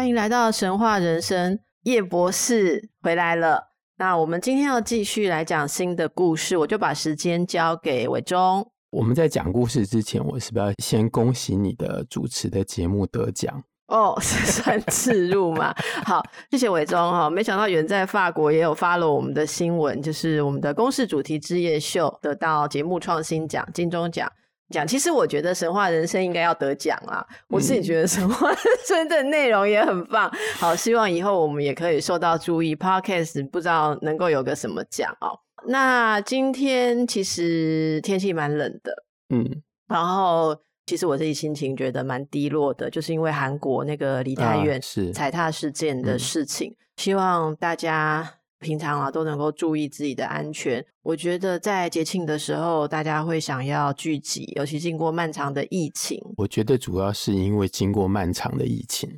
欢迎来到神话人生，叶博士回来了。那我们今天要继续来讲新的故事，我就把时间交给伟忠。我们在讲故事之前，我是不是要先恭喜你的主持的节目得奖？哦，是算置入嘛？好，谢谢伟忠哈。没想到远在法国也有 follow 我们的新闻，就是我们的公式主题之夜秀得到节目创新奖、金钟奖。讲，其实我觉得神话人生应该要得奖啊！我自己觉得神话人生的内容也很棒。好，希望以后我们也可以受到注意。Podcast 不知道能够有个什么奖哦。那今天其实天气蛮冷的，嗯，然后其实我自己心情觉得蛮低落的，就是因为韩国那个梨泰院踩踏事件的事情。希望大家。平常啊，都能够注意自己的安全。我觉得在节庆的时候，大家会想要聚集，尤其经过漫长的疫情。我觉得主要是因为经过漫长的疫情，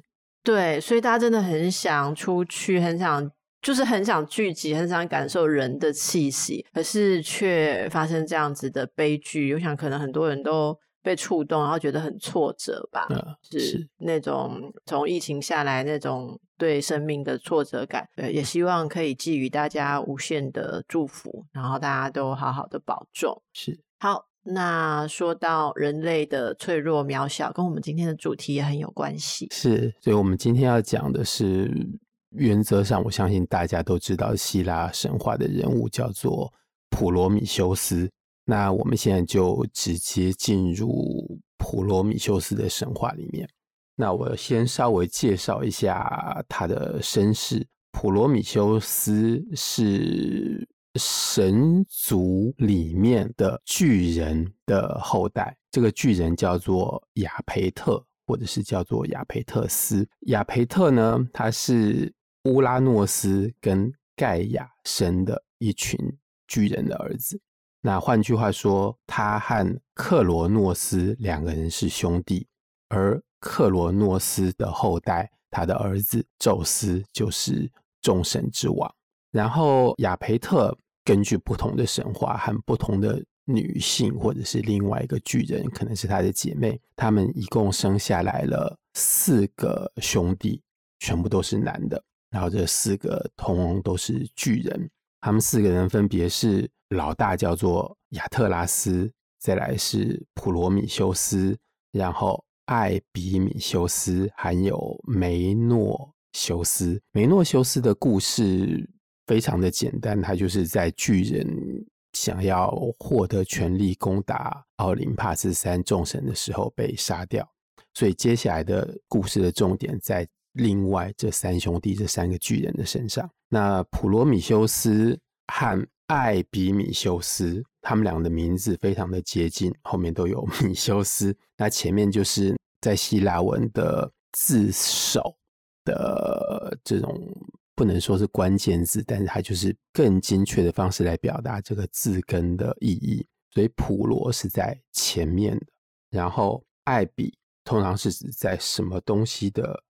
对，所以大家真的很想出去，很想就是很想聚集，很想感受人的气息，可是却发生这样子的悲剧。我想，可能很多人都。被触动，然后觉得很挫折吧，嗯、是，是那种从疫情下来那种对生命的挫折感。对，也希望可以寄予大家无限的祝福，然后大家都好好的保重。是，好，那说到人类的脆弱渺小，跟我们今天的主题也很有关系。是，所以我们今天要讲的是，原则上我相信大家都知道希腊神话的人物叫做普罗米修斯。那我们现在就直接进入普罗米修斯的神话里面。那我先稍微介绍一下他的身世。普罗米修斯是神族里面的巨人的后代，这个巨人叫做亚培特，或者是叫做亚培特斯。亚培特呢，他是乌拉诺斯跟盖亚生的一群巨人的儿子。那换句话说，他和克罗诺斯两个人是兄弟，而克罗诺斯的后代，他的儿子宙斯就是众神之王。然后亚培特根据不同的神话和不同的女性，或者是另外一个巨人，可能是他的姐妹，他们一共生下来了四个兄弟，全部都是男的。然后这四个通通都是巨人，他们四个人分别是。老大叫做亚特拉斯，再来是普罗米修斯，然后艾比米修斯，还有梅诺修斯。梅诺修斯的故事非常的简单，他就是在巨人想要获得权力攻打奥林帕斯山众神的时候被杀掉，所以接下来的故事的重点在另外这三兄弟这三个巨人的身上。那普罗米修斯和艾比米修斯，他们俩的名字非常的接近，后面都有 米修斯。那前面就是在希腊文的字首的这种不能说是关键字，但是它就是更精确的方式来表达这个字根的意义。所以普罗是在前面的，然后艾比通常是指在什么东西的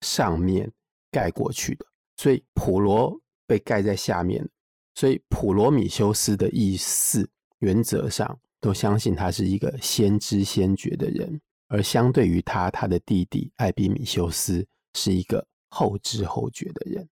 上面盖过去的，所以普罗被盖在下面。所以普罗米修斯的意思，原则上都相信他是一个先知先觉的人，而相对于他，他的弟弟艾比米修斯是一个后知后觉的人。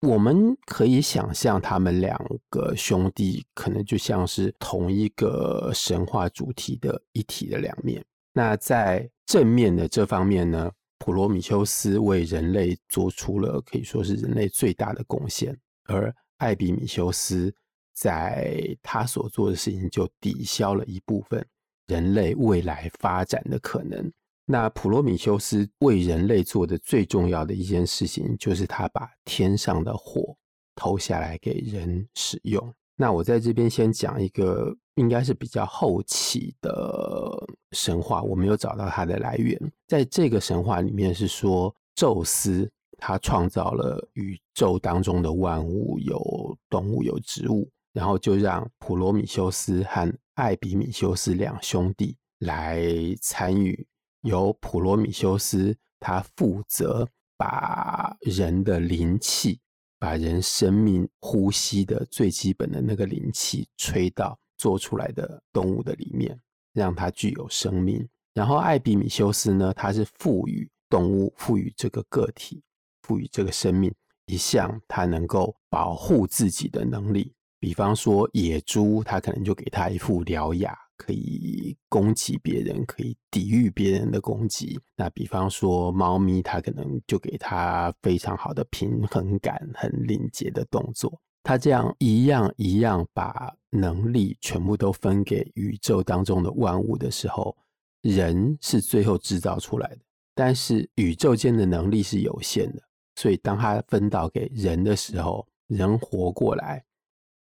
我们可以想象，他们两个兄弟可能就像是同一个神话主题的一体的两面。那在正面的这方面呢，普罗米修斯为人类做出了可以说是人类最大的贡献，而艾比米修斯在他所做的事情就抵消了一部分人类未来发展的可能。那普罗米修斯为人类做的最重要的一件事情，就是他把天上的火投下来给人使用。那我在这边先讲一个应该是比较后期的神话，我没有找到它的来源。在这个神话里面是说，宙斯他创造了宇宙当中的万物，有动物，有植物，然后就让普罗米修斯和艾比米修斯两兄弟来参与。由普罗米修斯他负责把人的灵气，把人生命呼吸的最基本的那个灵气吹到做出来的动物的里面，让它具有生命。然后艾比米修斯呢，他是赋予动物，赋予这个个体。赋予这个生命一项它能够保护自己的能力，比方说野猪，它可能就给它一副獠牙，可以攻击别人，可以抵御别人的攻击。那比方说猫咪，它可能就给它非常好的平衡感，很敏捷的动作。它这样一样一样把能力全部都分给宇宙当中的万物的时候，人是最后制造出来的，但是宇宙间的能力是有限的。所以，当他分到给人的时候，人活过来，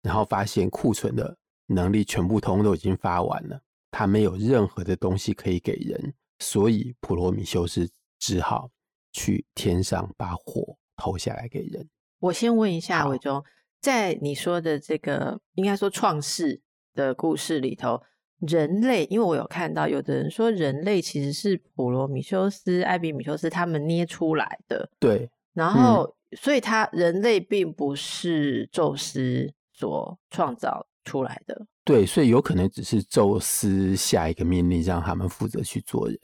然后发现库存的能力全部通都已经发完了，他没有任何的东西可以给人，所以普罗米修斯只好去天上把火投下来给人。我先问一下伟忠，在你说的这个应该说创世的故事里头，人类，因为我有看到有的人说人类其实是普罗米修斯、艾比米修斯他们捏出来的，对。然后，嗯、所以他人类并不是宙斯所创造出来的。对，所以有可能只是宙斯下一个命令，让他们负责去做人。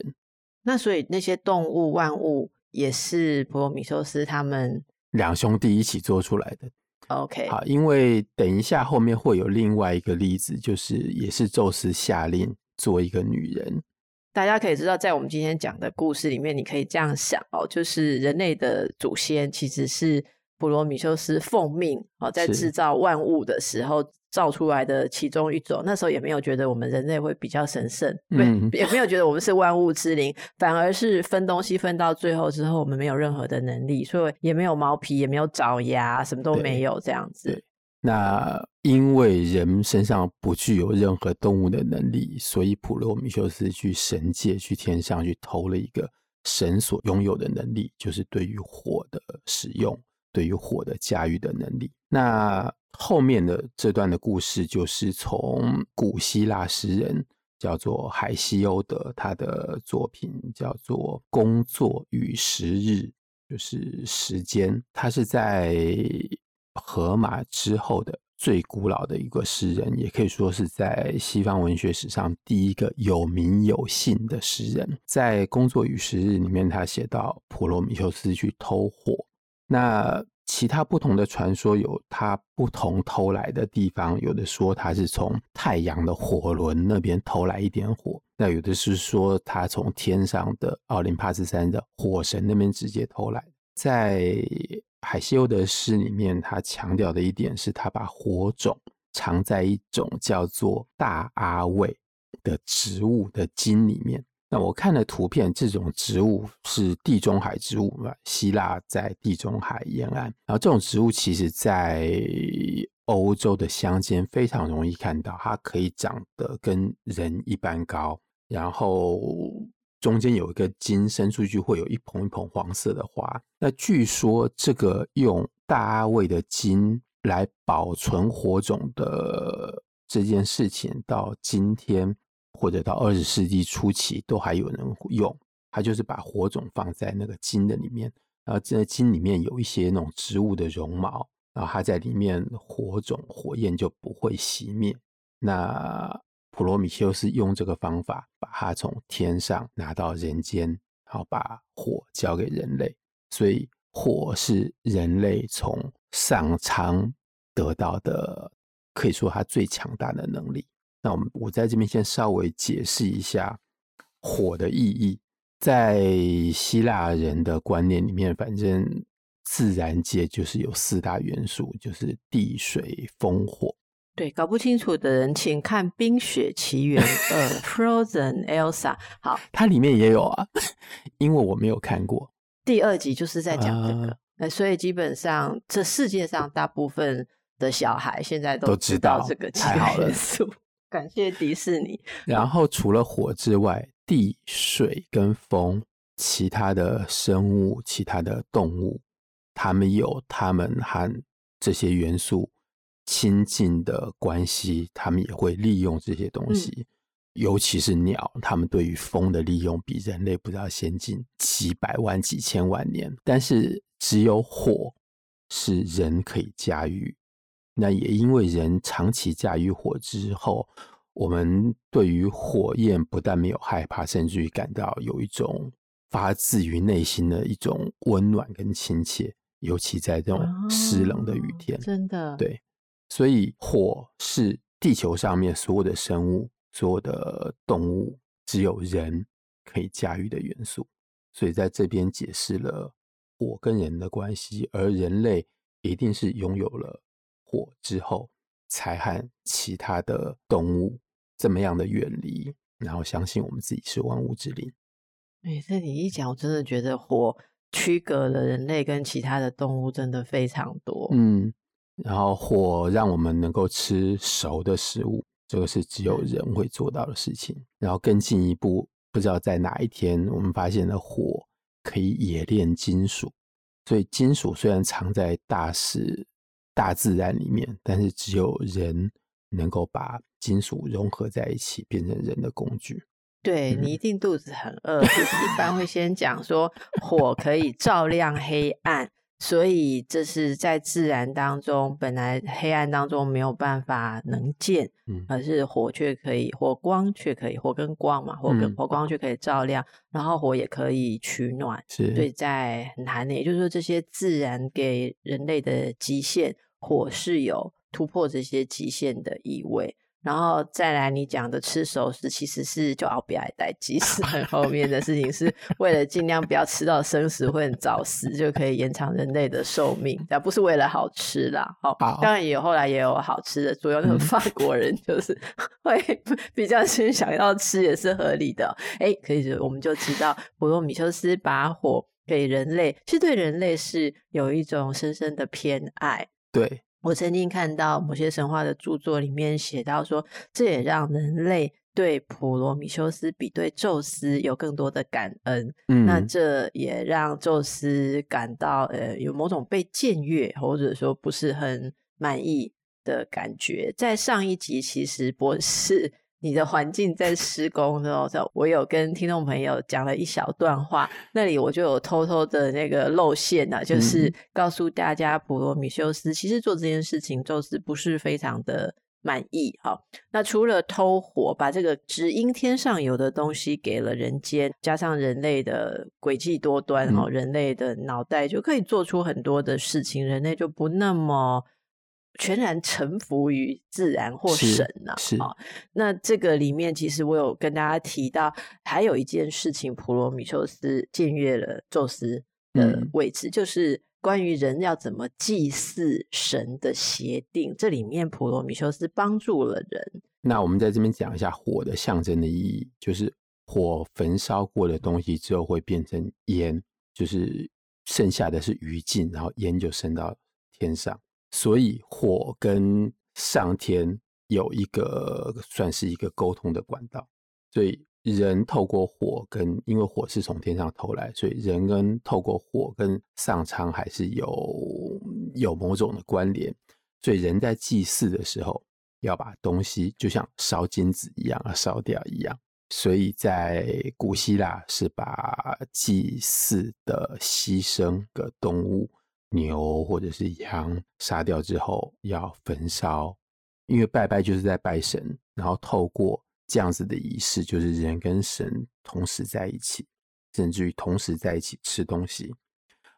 那所以那些动物万物也是普罗米修斯他们两兄弟一起做出来的。OK，好，因为等一下后面会有另外一个例子，就是也是宙斯下令做一个女人。大家可以知道，在我们今天讲的故事里面，你可以这样想哦，就是人类的祖先其实是普罗米修斯奉命哦，在制造万物的时候造出来的其中一种。那时候也没有觉得我们人类会比较神圣，嗯，也没有觉得我们是万物之灵，反而是分东西分到最后之后，我们没有任何的能力，所以也没有毛皮，也没有爪牙，什么都没有这样子。那因为人身上不具有任何动物的能力，所以普罗米修斯去神界、去天上去偷了一个神所拥有的能力，就是对于火的使用、对于火的驾驭的能力。那后面的这段的故事，就是从古希腊诗人叫做海西欧德，他的作品叫做《工作与时日》，就是时间，他是在。荷马之后的最古老的一个诗人，也可以说是在西方文学史上第一个有名有姓的诗人。在《工作与时日》里面，他写到普罗米修斯去偷火。那其他不同的传说有他不同偷来的地方，有的说他是从太阳的火轮那边偷来一点火，那有的是说他从天上的奥林帕斯山的火神那边直接偷来。在海西欧德诗里面，他强调的一点是他把火种藏在一种叫做大阿魏的植物的茎里面。那我看了图片，这种植物是地中海植物嘛？希腊在地中海沿岸，然后这种植物其实在欧洲的乡间非常容易看到，它可以长得跟人一般高，然后。中间有一个茎伸出去，会有一捧一捧黄色的花。那据说这个用大阿魏的茎来保存火种的这件事情，到今天或者到二十世纪初期都还有人用。它就是把火种放在那个茎的里面，然后在茎里面有一些那种植物的绒毛，然后它在里面火种火焰就不会熄灭。那。普罗米修斯用这个方法，把它从天上拿到人间，然后把火交给人类。所以，火是人类从上苍得到的，可以说它最强大的能力。那我们我在这边先稍微解释一下火的意义。在希腊人的观念里面，反正自然界就是有四大元素，就是地、水、风、火。对，搞不清楚的人，请看《冰雪奇缘二》（Frozen Elsa）。好，它里面也有啊，因为我没有看过第二集，就是在讲这个。呃、所以基本上，这世界上大部分的小孩现在都知道这个太好了。感谢迪士尼。然后除了火之外，地、水跟风，其他的生物、其他的动物他们有他们和这些元素亲近的关系，他们也会利用这些东西。嗯、尤其是鸟，他们对于风的利用比人类不知道先进几百万、几千万年。但是只有火是人可以驾驭。那也因为人长期驾驭火之后。我们对于火焰不但没有害怕，甚至于感到有一种发自于内心的一种温暖跟亲切，尤其在这种湿冷的雨天，哦、真的对。所以火是地球上面所有的生物、所有的动物，只有人可以驾驭的元素。所以在这边解释了火跟人的关系，而人类一定是拥有了火之后，才和其他的动物。这么样的远离，然后相信我们自己是万物之灵。每次你一讲，我真的觉得火区隔了人类跟其他的动物，真的非常多。嗯，然后火让我们能够吃熟的食物，这个是只有人会做到的事情。嗯、然后更进一步，不知道在哪一天，我们发现了火可以冶炼金属。所以金属虽然藏在大自大自然里面，但是只有人。能够把金属融合在一起，变成人的工具。对，你一定肚子很饿，就是一般会先讲说火可以照亮黑暗，所以这是在自然当中本来黑暗当中没有办法能见，嗯，而是火却可以，火光却可以，火跟光嘛，火跟火光却可以照亮，然后火也可以取暖，是对，在很寒的，也就是说这些自然给人类的极限，火是有。突破这些极限的意味，然后再来你讲的吃熟食，其实是就熬不要带即食很后面的事情，是 为了尽量不要吃到生食会很早死，就可以延长人类的寿命，但不是为了好吃啦。好，好当然也有后来也有好吃的，主要那个法国人就是会比较先想要吃，也是合理的。哎，可以，我们就知道普罗米修斯把火给人类，其实对人类是有一种深深的偏爱。对。我曾经看到某些神话的著作里面写到说，这也让人类对普罗米修斯比对宙斯有更多的感恩。嗯，那这也让宙斯感到呃有某种被僭越或者说不是很满意的感觉。在上一集，其实博士。你的环境在施工的时候，我有跟听众朋友讲了一小段话，那里我就有偷偷的那个露馅啊，就是告诉大家，普罗米修斯其实做这件事情，宙斯不是非常的满意。好，那除了偷火，把这个只应天上有的东西给了人间，加上人类的诡计多端，哈，人类的脑袋就可以做出很多的事情，人类就不那么。全然臣服于自然或神呐、啊，是，是、哦、那这个里面，其实我有跟大家提到，还有一件事情，普罗米修斯僭越了宙斯的位置，嗯、就是关于人要怎么祭祀神的协定。这里面，普罗米修斯帮助了人。那我们在这边讲一下火的象征的意义，就是火焚烧过的东西之后会变成烟，就是剩下的是余烬，然后烟就升到天上。所以火跟上天有一个算是一个沟通的管道，所以人透过火跟，因为火是从天上投来，所以人跟透过火跟上苍还是有有某种的关联。所以人在祭祀的时候要把东西就像烧金子一样啊烧掉一样。所以在古希腊是把祭祀的牺牲的动物。牛或者是羊杀掉之后要焚烧，因为拜拜就是在拜神，然后透过这样子的仪式，就是人跟神同时在一起，甚至于同时在一起吃东西。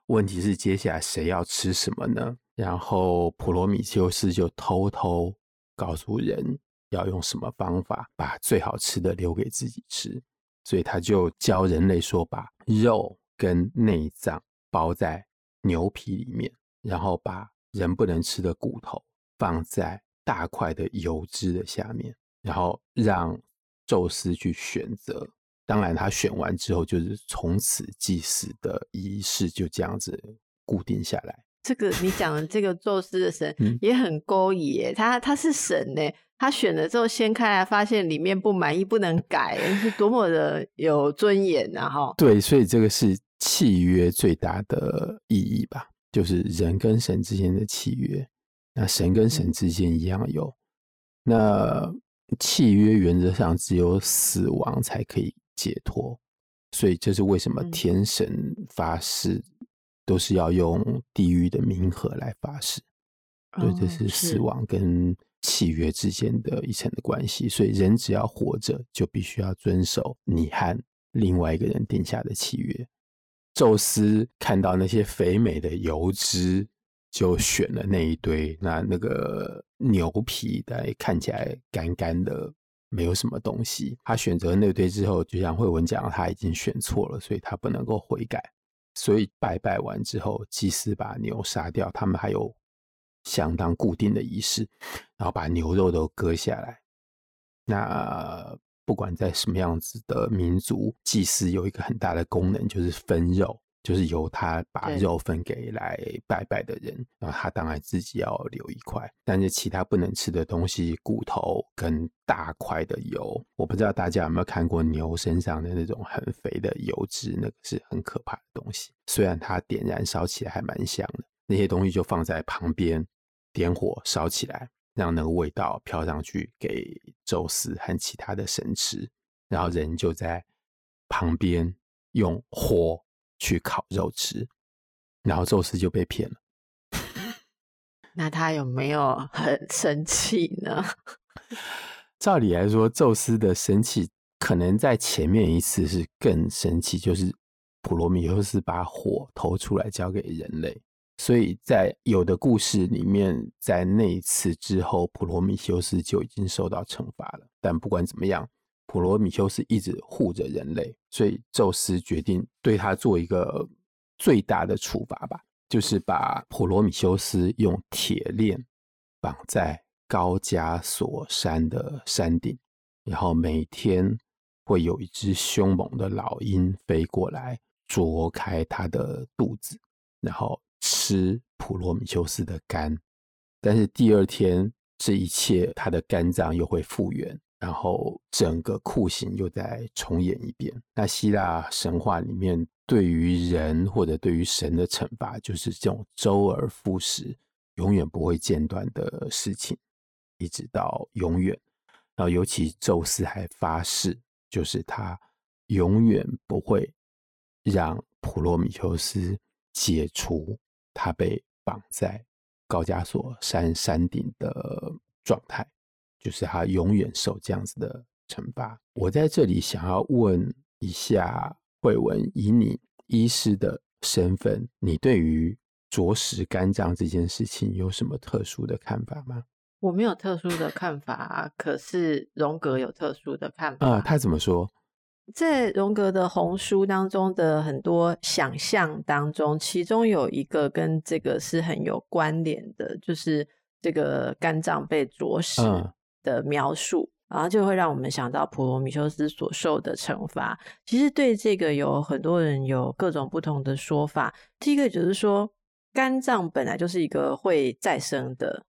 问题是接下来谁要吃什么呢？然后普罗米修斯就偷偷告诉人要用什么方法把最好吃的留给自己吃，所以他就教人类说，把肉跟内脏包在。牛皮里面，然后把人不能吃的骨头放在大块的油脂的下面，然后让宙斯去选择。当然，他选完之后，就是从此祭祀的仪式就这样子固定下来。这个你讲的这个宙斯的神也很勾引耶，他他是神呢，他选了之后掀开来，发现里面不满意，不能改，是多么的有尊严啊！哈，对，所以这个是。契约最大的意义吧，就是人跟神之间的契约。那神跟神之间一样有，那契约原则上只有死亡才可以解脱，所以这是为什么天神发誓都是要用地狱的冥河来发誓，对，这是死亡跟契约之间的一层的关系。所以人只要活着，就必须要遵守你和另外一个人定下的契约。宙斯看到那些肥美的油脂。就选了那一堆，那那个牛皮的看起来干干的，没有什么东西。他选择那堆之后，就像慧文讲，他已经选错了，所以他不能够悔改。所以拜拜完之后，祭司把牛杀掉，他们还有相当固定的仪式，然后把牛肉都割下来。那不管在什么样子的民族，祭司有一个很大的功能，就是分肉。就是由他把肉分给来拜拜的人，然后他当然自己要留一块，但是其他不能吃的东西，骨头跟大块的油，我不知道大家有没有看过牛身上的那种很肥的油脂，那个是很可怕的东西。虽然它点燃烧起来还蛮香的，那些东西就放在旁边，点火烧起来，让那个味道飘上去给宙斯和其他的神吃，然后人就在旁边用火。去烤肉吃，然后宙斯就被骗了。那他有没有很生气呢？照理来说，宙斯的生气可能在前面一次是更生气，就是普罗米修斯把火投出来交给人类，所以在有的故事里面，在那一次之后，普罗米修斯就已经受到惩罚了。但不管怎么样。普罗米修斯一直护着人类，所以宙斯决定对他做一个最大的处罚吧，就是把普罗米修斯用铁链绑在高加索山的山顶，然后每天会有一只凶猛的老鹰飞过来啄开他的肚子，然后吃普罗米修斯的肝，但是第二天这一切他的肝脏又会复原。然后整个酷刑又再重演一遍。那希腊神话里面对于人或者对于神的惩罚，就是这种周而复始、永远不会间断的事情，一直到永远。然后尤其宙斯还发誓，就是他永远不会让普罗米修斯解除他被绑在高加索山山顶的状态。就是他永远受这样子的惩罚。我在这里想要问一下慧文，以你医师的身份，你对于啄食肝脏这件事情有什么特殊的看法吗？我没有特殊的看法，可是荣格有特殊的看法。啊，他怎么说？在荣格的红书当中的很多想象当中，其中有一个跟这个是很有关联的，就是这个肝脏被啄食。嗯的描述，然后就会让我们想到普罗米修斯所受的惩罚。其实对这个有很多人有各种不同的说法。第一个就是说，肝脏本来就是一个会再生的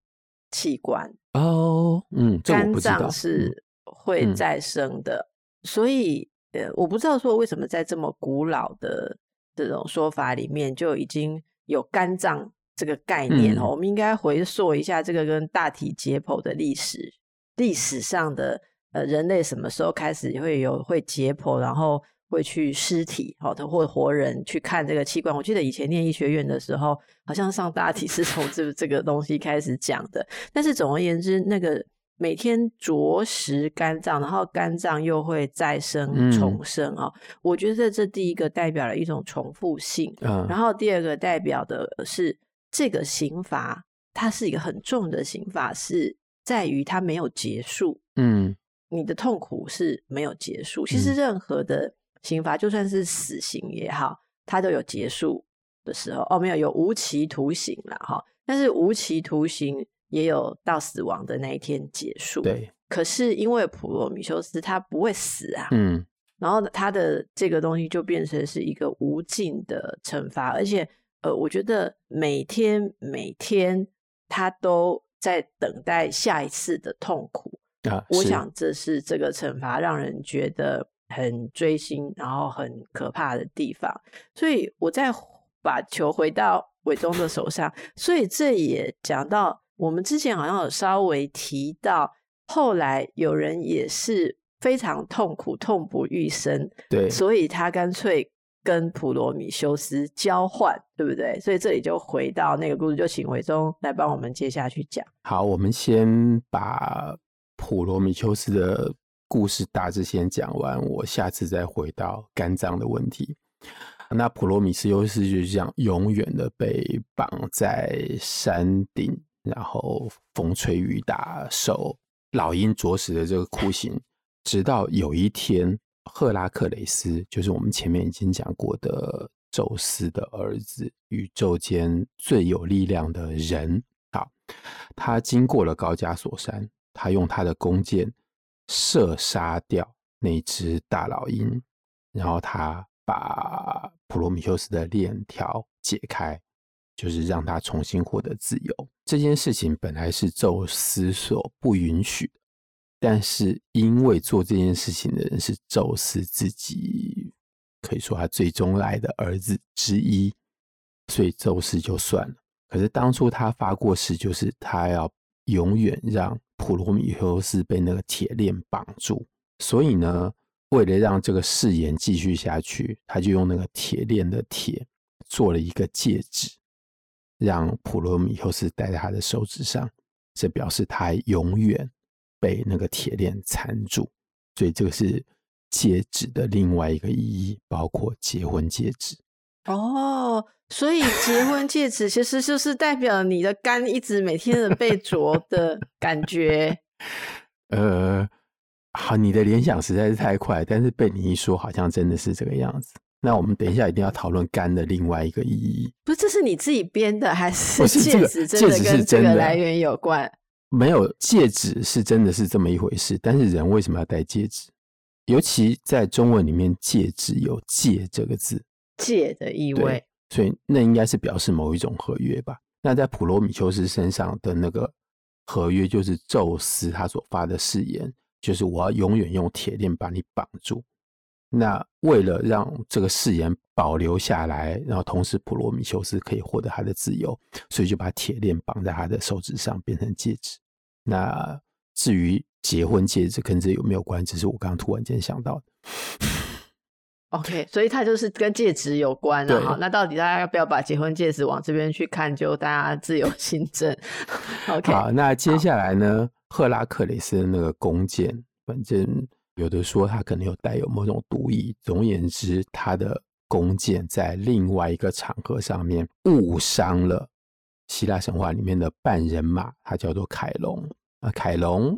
器官哦，嗯，肝脏是会再生的，嗯、所以呃，我不知道说为什么在这么古老的这种说法里面就已经有肝脏这个概念哦。嗯、我们应该回溯一下这个跟大体解剖的历史。历史上的呃人类什么时候开始会有会解剖，然后会去尸体好的或活人去看这个器官？我记得以前念医学院的时候，好像上大体是从这这个东西开始讲的。但是总而言之，那个每天啄食肝脏，然后肝脏又会再生重生啊，嗯、我觉得这第一个代表了一种重复性，嗯、然后第二个代表的是这个刑罚，它是一个很重的刑罚是。在于它没有结束，嗯，你的痛苦是没有结束。其实任何的刑罚，就算是死刑也好，它都有结束的时候。哦，没有，有无期徒刑了哈。但是无期徒刑也有到死亡的那一天结束。对。可是因为普罗米修斯他不会死啊，嗯，然后他的这个东西就变成是一个无尽的惩罚，而且呃，我觉得每天每天他都。在等待下一次的痛苦啊！我想这是这个惩罚让人觉得很锥心，然后很可怕的地方。所以，我再把球回到伟忠的手上。所以这也讲到，我们之前好像有稍微提到，后来有人也是非常痛苦、痛不欲生，对，所以他干脆跟普罗米修斯交换，对不对？所以这里就回到那个故事，就请伟忠来帮我们接下去讲。好，我们先把普罗米修斯的故事大致先讲完，我下次再回到肝脏的问题。那普罗米修斯就是这样永远的被绑在山顶，然后风吹雨打，受老鹰啄食的这个酷刑，直到有一天，赫拉克雷斯，就是我们前面已经讲过的宙斯的儿子，宇宙间最有力量的人，好，他经过了高加索山，他用他的弓箭。射杀掉那只大老鹰，然后他把普罗米修斯的链条解开，就是让他重新获得自由。这件事情本来是宙斯所不允许的，但是因为做这件事情的人是宙斯自己，可以说他最终来的儿子之一，所以宙斯就算了。可是当初他发过誓，就是他要永远让。普罗米修斯被那个铁链绑住，所以呢，为了让这个誓言继续下去，他就用那个铁链的铁做了一个戒指，让普罗米修斯戴在他的手指上，这表示他永远被那个铁链缠住。所以这个是戒指的另外一个意义，包括结婚戒指。哦。所以结婚戒指其实就是代表你的肝一直每天的被啄的感觉。呃，好，你的联想实在是太快，但是被你一说，好像真的是这个样子。那我们等一下一定要讨论肝的另外一个意义。不是，这是你自己编的，还是戒指真的跟这个来源有关？没有，戒指是真的是这么一回事。但是人为什么要戴戒指？尤其在中文里面，戒指有“戒”这个字，“戒”的意味。所以那应该是表示某一种合约吧？那在普罗米修斯身上的那个合约，就是宙斯他所发的誓言，就是我要永远用铁链把你绑住。那为了让这个誓言保留下来，然后同时普罗米修斯可以获得他的自由，所以就把铁链绑在他的手指上，变成戒指。那至于结婚戒指跟这有没有关系？只是我刚刚突然间想到的。OK，所以它就是跟戒指有关了哈。那到底大家要不要把结婚戒指往这边去看，就大家自由心证。OK，好，那接下来呢，赫拉克雷斯的那个弓箭，反正有的说他可能有带有某种毒液。总而言之，他的弓箭在另外一个场合上面误伤了希腊神话里面的半人马，他叫做凯龙啊，凯龙。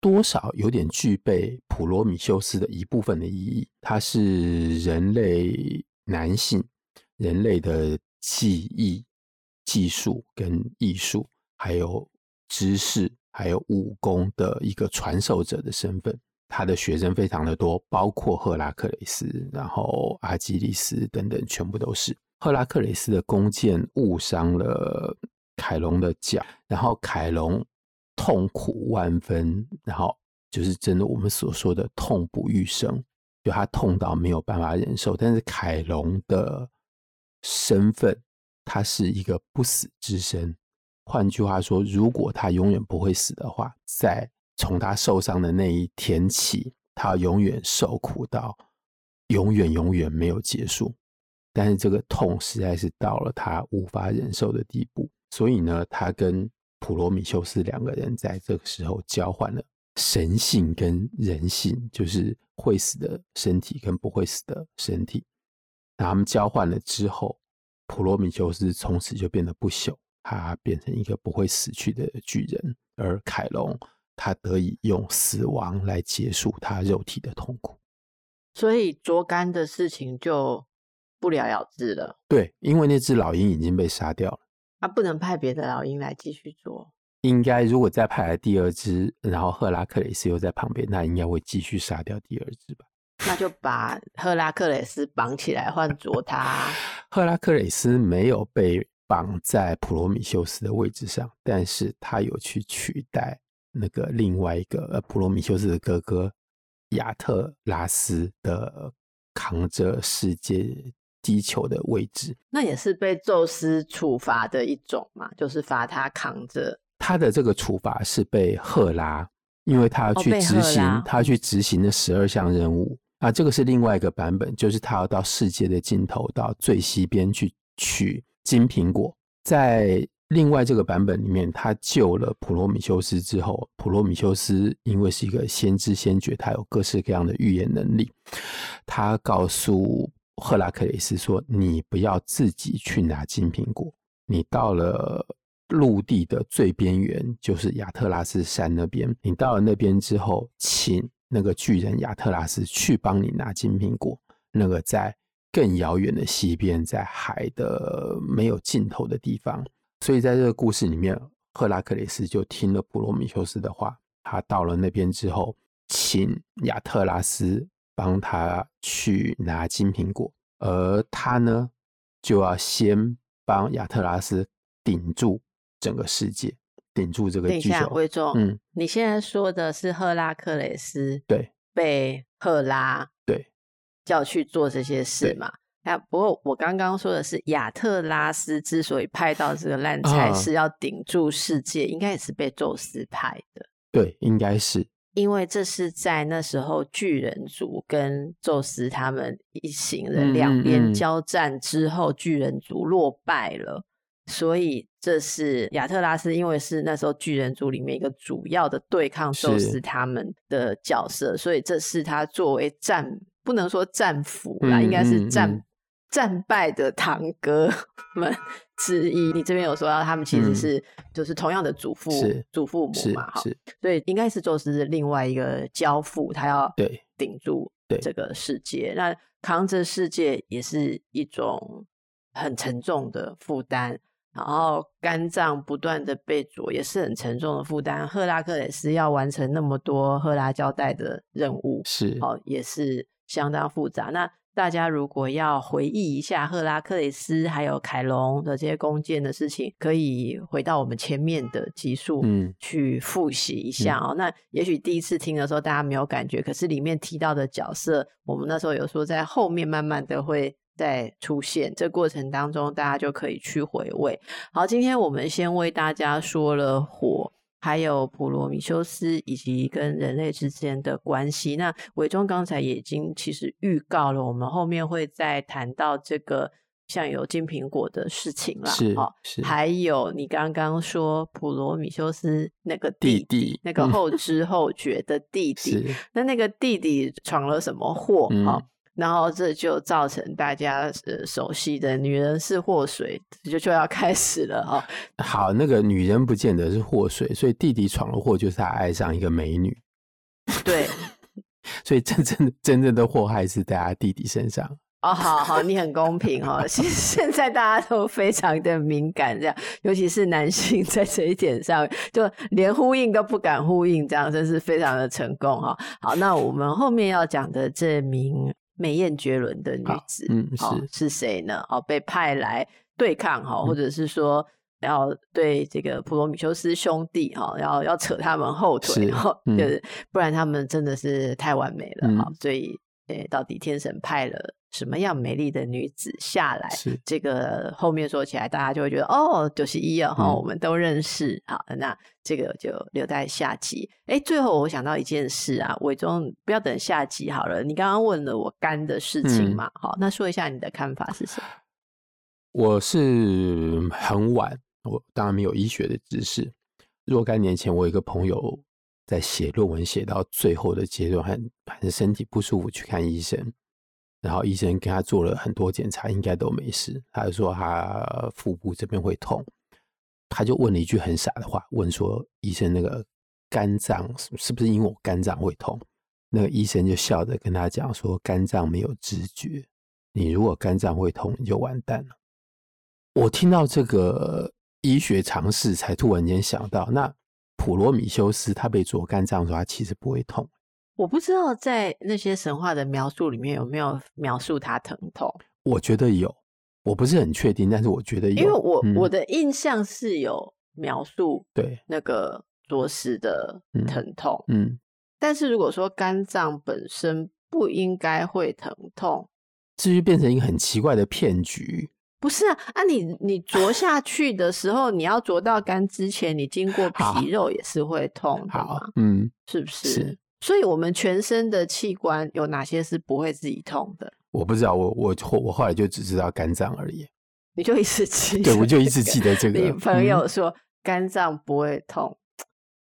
多少有点具备普罗米修斯的一部分的意义。他是人类男性，人类的记忆、技术跟艺术，还有知识，还有武功的一个传授者的身份。他的学生非常的多，包括赫拉克雷斯，然后阿基里斯等等，全部都是。赫拉克雷斯的弓箭误伤了凯龙的脚，然后凯龙。痛苦万分，然后就是真的我们所说的痛不欲生，就他痛到没有办法忍受。但是凯龙的身份，他是一个不死之身。换句话说，如果他永远不会死的话，在从他受伤的那一天起，他永远受苦到永远永远没有结束。但是这个痛实在是到了他无法忍受的地步，所以呢，他跟普罗米修斯两个人在这个时候交换了神性跟人性，就是会死的身体跟不会死的身体。那他们交换了之后，普罗米修斯从此就变得不朽，他变成一个不会死去的巨人，而凯龙他得以用死亡来结束他肉体的痛苦。所以啄肝的事情就不了了之了。对，因为那只老鹰已经被杀掉了。他不能派别的老鹰来继续做。应该如果再派来第二只，然后赫拉克雷斯又在旁边，那应该会继续杀掉第二只吧？那就把赫拉克雷斯绑起来换啄他。赫拉克雷斯没有被绑在普罗米修斯的位置上，但是他有去取代那个另外一个呃普罗米修斯的哥哥亚特拉斯的扛着世界地球的位置。那也是被宙斯处罚的一种嘛，就是罚他扛着。他的这个处罚是被赫拉，因为他要去执行，哦、他要去执行的十二项任务。啊，这个是另外一个版本，就是他要到世界的尽头，到最西边去取金苹果。在另外这个版本里面，他救了普罗米修斯之后，普罗米修斯因为是一个先知先觉，他有各式各样的预言能力。他告诉赫拉克雷斯说：“你不要自己去拿金苹果，你到了陆地的最边缘，就是亚特拉斯山那边。你到了那边之后，请。”那个巨人亚特拉斯去帮你拿金苹果，那个在更遥远的西边，在海的没有尽头的地方。所以在这个故事里面，赫拉克雷斯就听了普罗米修斯的话，他到了那边之后，请亚特拉斯帮他去拿金苹果，而他呢，就要先帮亚特拉斯顶住整个世界。顶住这个巨球，魏忠，嗯，你现在说的是赫拉克雷斯对被赫拉对叫去做这些事嘛？啊，不过我刚刚说的是亚特拉斯之所以派到这个烂菜是要顶住世界，应该也是被宙斯派的。对，应该是。因为这是在那时候巨人族跟宙斯他们一行人两边交战之后，巨人族落败了。所以这是亚特拉斯，因为是那时候巨人族里面一个主要的对抗宙斯他们的角色，所以这是他作为战不能说战俘啦，嗯、应该是战、嗯、战败的堂哥 们之一。你这边有说到他们其实是就是同样的祖父、嗯、祖父母嘛，哈，所以应该是宙斯的另外一个交付，他要对顶住这个世界，那扛着世界也是一种很沉重的负担。然后肝脏不断的被啄，也是很沉重的负担。赫拉克雷斯要完成那么多赫拉交代的任务，是哦，也是相当复杂。那大家如果要回忆一下赫拉克雷斯还有凯龙的这些弓箭的事情，可以回到我们前面的集数，嗯，去复习一下哦。嗯、那也许第一次听的时候大家没有感觉，可是里面提到的角色，我们那时候有说在后面慢慢的会。在出现这过程当中，大家就可以去回味。好，今天我们先为大家说了火，还有普罗米修斯以及跟人类之间的关系。那伟忠刚才也已经其实预告了，我们后面会再谈到这个像有金苹果的事情了。是，是，还有你刚刚说普罗米修斯那个弟弟，弟弟那个后 知后觉的弟弟，嗯、那那个弟弟闯了什么祸？嗯然后这就造成大家呃熟悉的“女人是祸水”就就要开始了哦。好，那个女人不见得是祸水，所以弟弟闯了祸，就是他爱上一个美女。对，所以真正的真正的祸害是在他弟弟身上。哦，好好，你很公平哦。其实现在大家都非常的敏感，这样，尤其是男性在这一点上，就连呼应都不敢呼应，这样真是非常的成功哈。好，那我们后面要讲的这名。美艳绝伦的女子，嗯，是、哦、是谁呢？哦，被派来对抗哈，或者是说要对这个普罗米修斯兄弟哈，要要扯他们后腿，就是不然他们真的是太完美了哈，嗯、所以。诶，到底天神派了什么样美丽的女子下来？是这个后面说起来，大家就会觉得哦，就是一啊哈，我们都认识。好，那这个就留在下集。哎，最后我想到一件事啊，伟忠不要等下集好了。你刚刚问了我肝的事情嘛？好，那说一下你的看法是什么？我是很晚，我当然没有医学的知识。若干年前，我有一个朋友。在写论文写到最后的阶段，很反正身体不舒服去看医生，然后医生给他做了很多检查，应该都没事。他就说他腹部这边会痛，他就问了一句很傻的话，问说医生那个肝脏是不是因为我肝脏会痛？那个医生就笑着跟他讲说，肝脏没有知觉，你如果肝脏会痛，你就完蛋了。我听到这个医学常识，才突然间想到那。普罗米修斯他被啄肝脏的时候，他其实不会痛。我不知道在那些神话的描述里面有没有描述他疼痛。我觉得有，我不是很确定，但是我觉得有。因为我、嗯、我的印象是有描述对那个啄食的疼痛嗯。嗯，但是如果说肝脏本身不应该会疼痛，至于变成一个很奇怪的骗局。不是啊，啊你你啄下去的时候，你要啄到肝之前，你经过皮肉也是会痛的嘛？嗯，是不是？是。所以我们全身的器官有哪些是不会自己痛的？我不知道，我我我后来就只知道肝脏而已。你就一直记得，对，我就一直记得这个。你朋友说肝脏不会痛，嗯、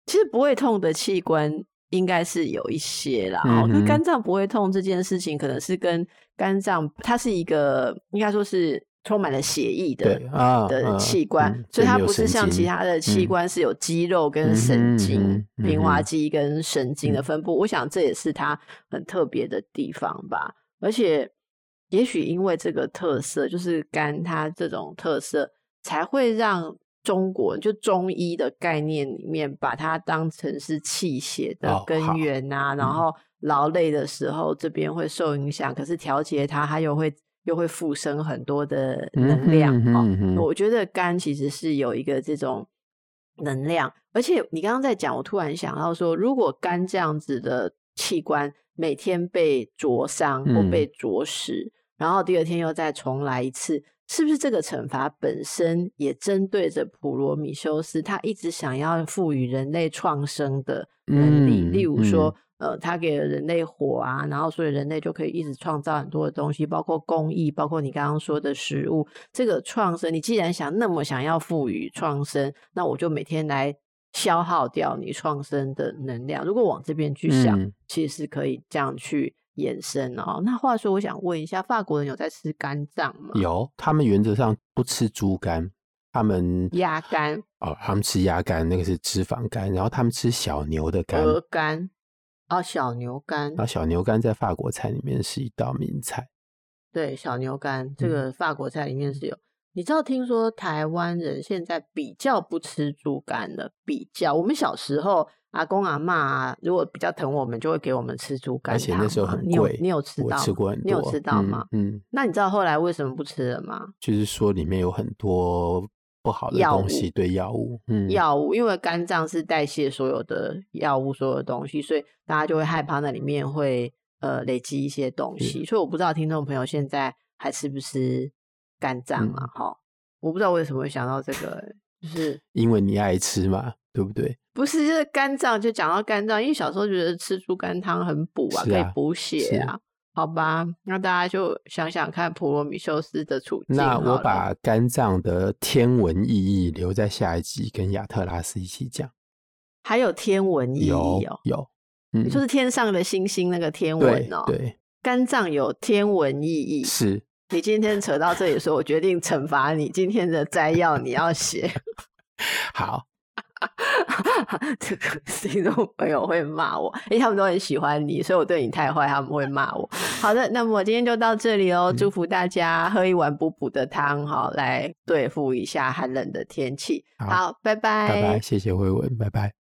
其实不会痛的器官应该是有一些啦。哦、嗯，肝脏不会痛这件事情，可能是跟肝脏它是一个应该说是。充满了血液的啊的器官，嗯、所以它不是像其他的器官是有肌肉跟神经、嗯嗯、平滑肌跟神经的分布。嗯、我想这也是它很特别的地方吧。而且，也许因为这个特色，就是肝它这种特色，才会让中国就中医的概念里面，把它当成是气血的根源啊。哦、然后劳累的时候，这边会受影响，可是调节它，它又会。又会复生很多的能量，我觉得肝其实是有一个这种能量，而且你刚刚在讲，我突然想到说，如果肝这样子的器官每天被灼伤或被灼蚀，嗯、然后第二天又再重来一次，是不是这个惩罚本身也针对着普罗米修斯，他一直想要赋予人类创生的能力，嗯、例如说。嗯呃，他给了人类火啊，然后所以人类就可以一直创造很多的东西，包括工艺，包括你刚刚说的食物。这个创生，你既然想那么想要赋予创生，那我就每天来消耗掉你创生的能量。如果往这边去想，嗯、其实是可以这样去延伸哦。那话说，我想问一下，法国人有在吃肝脏吗？有，他们原则上不吃猪肝，他们鸭肝哦，他们吃鸭肝，那个是脂肪肝，然后他们吃小牛的肝，鹅肝。哦，小牛肝。啊，小牛肝在法国菜里面是一道名菜。对，小牛肝这个法国菜里面是有。嗯、你知道，听说台湾人现在比较不吃猪肝了。比较，我们小时候阿公阿妈、啊、如果比较疼我们，就会给我们吃猪肝。而且那时候很贵。你有你有吃到？我吃过很多。你有吃到吗？嗯。嗯，那你知道后来为什么不吃了吗？就是说里面有很多。不好的东西，对药物，嗯，药物，因为肝脏是代谢所有的药物，所有的东西，所以大家就会害怕那里面会呃累积一些东西。嗯、所以我不知道听众朋友现在还吃不吃肝脏啊？哈、嗯，我不知道为什么会想到这个，就是 因为你爱吃嘛，对不对？不是，就是肝脏，就讲到肝脏，因为小时候觉得吃猪肝汤很补啊，啊可以补血啊。好吧，那大家就想想看普罗米修斯的处境。那我把肝脏的天文意义留在下一集跟亚特拉斯一起讲。还有天文意义哦，有，有嗯、就是天上的星星那个天文哦？对，肝脏有天文意义。是。你今天扯到这里的时候，我决定惩罚你。今天的摘要你要写。好。这个听众朋友会骂我，因为他们都很喜欢你，所以我对你太坏，他们会骂我。好的，那么我今天就到这里哦，祝福大家喝一碗补补的汤，好来对付一下寒冷的天气。好，好，拜拜，拜拜，谢谢慧文，拜拜。